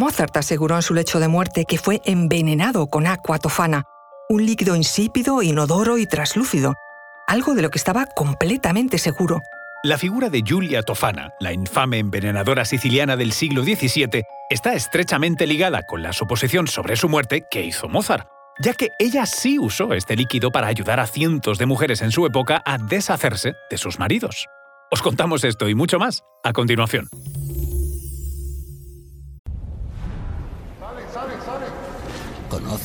Mozart aseguró en su lecho de muerte que fue envenenado con aqua tofana, un líquido insípido, inodoro y traslúcido, algo de lo que estaba completamente seguro. La figura de Giulia Tofana, la infame envenenadora siciliana del siglo XVII, está estrechamente ligada con la suposición sobre su muerte que hizo Mozart, ya que ella sí usó este líquido para ayudar a cientos de mujeres en su época a deshacerse de sus maridos. Os contamos esto y mucho más a continuación.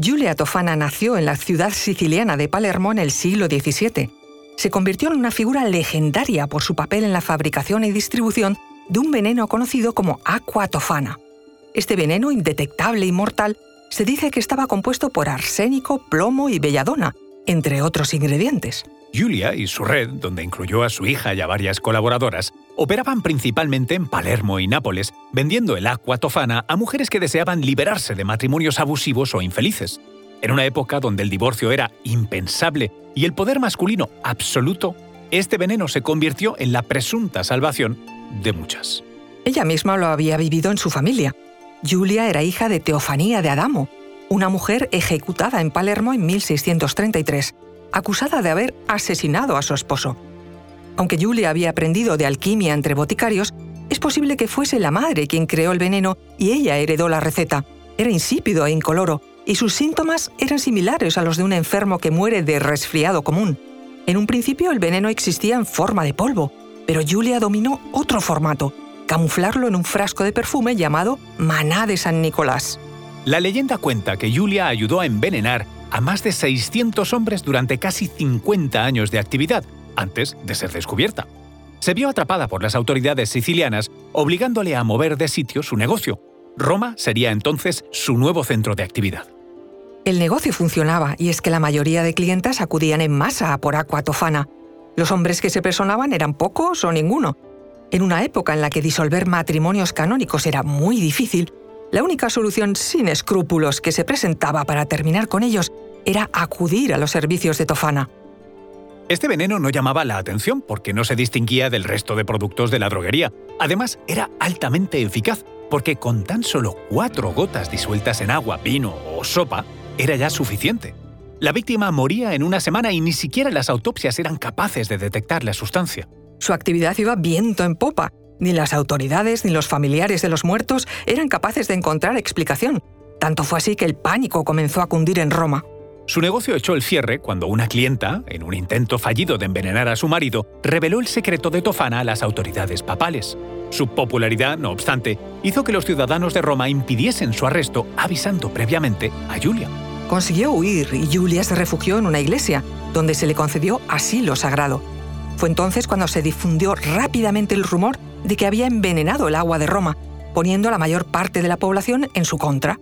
Giulia Tofana nació en la ciudad siciliana de Palermo en el siglo XVII. Se convirtió en una figura legendaria por su papel en la fabricación y distribución de un veneno conocido como aqua tofana. Este veneno, indetectable y mortal, se dice que estaba compuesto por arsénico, plomo y belladona, entre otros ingredientes. Julia y su red, donde incluyó a su hija y a varias colaboradoras, operaban principalmente en Palermo y Nápoles, vendiendo el aqua tofana a mujeres que deseaban liberarse de matrimonios abusivos o infelices. En una época donde el divorcio era impensable y el poder masculino absoluto, este veneno se convirtió en la presunta salvación de muchas. Ella misma lo había vivido en su familia. Julia era hija de Teofanía de Adamo, una mujer ejecutada en Palermo en 1633 acusada de haber asesinado a su esposo. Aunque Julia había aprendido de alquimia entre boticarios, es posible que fuese la madre quien creó el veneno y ella heredó la receta. Era insípido e incoloro, y sus síntomas eran similares a los de un enfermo que muere de resfriado común. En un principio el veneno existía en forma de polvo, pero Julia dominó otro formato, camuflarlo en un frasco de perfume llamado maná de San Nicolás. La leyenda cuenta que Julia ayudó a envenenar a más de 600 hombres durante casi 50 años de actividad, antes de ser descubierta. Se vio atrapada por las autoridades sicilianas, obligándole a mover de sitio su negocio. Roma sería entonces su nuevo centro de actividad. El negocio funcionaba y es que la mayoría de clientes acudían en masa a por aqua tofana. Los hombres que se personaban eran pocos o ninguno. En una época en la que disolver matrimonios canónicos era muy difícil, la única solución sin escrúpulos que se presentaba para terminar con ellos era acudir a los servicios de Tofana. Este veneno no llamaba la atención porque no se distinguía del resto de productos de la droguería. Además, era altamente eficaz porque con tan solo cuatro gotas disueltas en agua, vino o sopa, era ya suficiente. La víctima moría en una semana y ni siquiera las autopsias eran capaces de detectar la sustancia. Su actividad iba viento en popa ni las autoridades ni los familiares de los muertos eran capaces de encontrar explicación. Tanto fue así que el pánico comenzó a cundir en Roma. Su negocio echó el cierre cuando una clienta, en un intento fallido de envenenar a su marido, reveló el secreto de Tofana a las autoridades papales. Su popularidad, no obstante, hizo que los ciudadanos de Roma impidiesen su arresto avisando previamente a Julia. Consiguió huir y Julia se refugió en una iglesia, donde se le concedió asilo sagrado. Fue entonces cuando se difundió rápidamente el rumor de que había envenenado el agua de Roma, poniendo a la mayor parte de la población en su contra,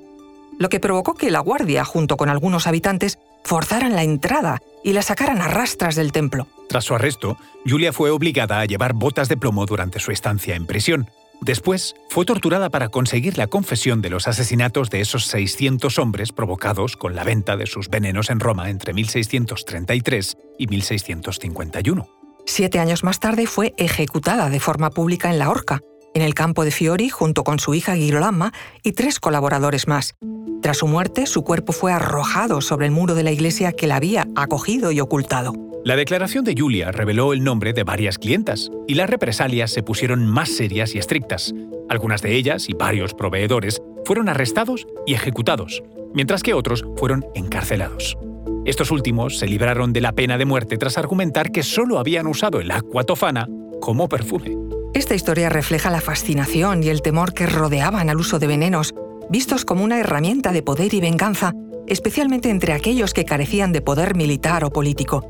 lo que provocó que la guardia, junto con algunos habitantes, forzaran la entrada y la sacaran a rastras del templo. Tras su arresto, Julia fue obligada a llevar botas de plomo durante su estancia en prisión. Después, fue torturada para conseguir la confesión de los asesinatos de esos 600 hombres provocados con la venta de sus venenos en Roma entre 1633 y 1651. Siete años más tarde fue ejecutada de forma pública en la horca, en el campo de Fiori junto con su hija Girolama y tres colaboradores más. Tras su muerte, su cuerpo fue arrojado sobre el muro de la iglesia que la había acogido y ocultado. La declaración de Julia reveló el nombre de varias clientas y las represalias se pusieron más serias y estrictas. Algunas de ellas y varios proveedores fueron arrestados y ejecutados, mientras que otros fueron encarcelados. Estos últimos se libraron de la pena de muerte tras argumentar que solo habían usado el aqua tofana como perfume. Esta historia refleja la fascinación y el temor que rodeaban al uso de venenos, vistos como una herramienta de poder y venganza, especialmente entre aquellos que carecían de poder militar o político.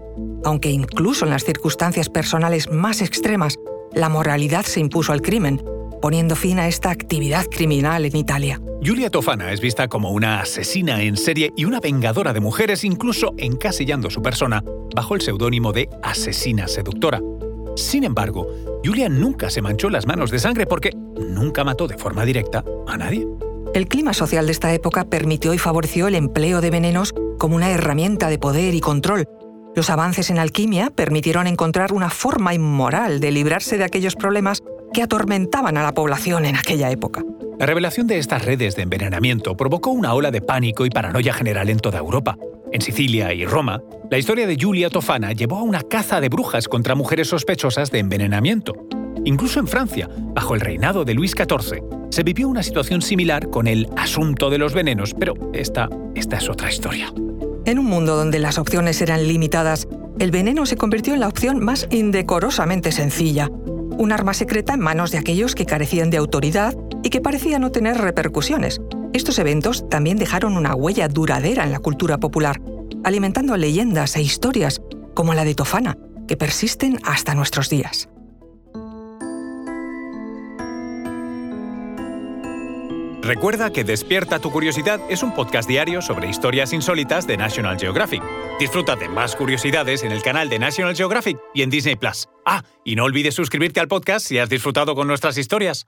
Aunque incluso en las circunstancias personales más extremas, la moralidad se impuso al crimen, poniendo fin a esta actividad criminal en Italia. Giulia Tofana es vista como una asesina en serie y una vengadora de mujeres, incluso encasillando su persona bajo el seudónimo de asesina seductora. Sin embargo, Julia nunca se manchó las manos de sangre porque nunca mató de forma directa a nadie. El clima social de esta época permitió y favoreció el empleo de venenos como una herramienta de poder y control. Los avances en alquimia permitieron encontrar una forma inmoral de librarse de aquellos problemas que atormentaban a la población en aquella época. La revelación de estas redes de envenenamiento provocó una ola de pánico y paranoia general en toda Europa. En Sicilia y Roma, la historia de Giulia Tofana llevó a una caza de brujas contra mujeres sospechosas de envenenamiento. Incluso en Francia, bajo el reinado de Luis XIV, se vivió una situación similar con el asunto de los venenos, pero esta, esta es otra historia. En un mundo donde las opciones eran limitadas, el veneno se convirtió en la opción más indecorosamente sencilla, un arma secreta en manos de aquellos que carecían de autoridad y que parecía no tener repercusiones. Estos eventos también dejaron una huella duradera en la cultura popular, alimentando leyendas e historias como la de Tofana, que persisten hasta nuestros días. Recuerda que Despierta tu Curiosidad es un podcast diario sobre historias insólitas de National Geographic. Disfruta de más curiosidades en el canal de National Geographic y en Disney Plus. Ah, y no olvides suscribirte al podcast si has disfrutado con nuestras historias.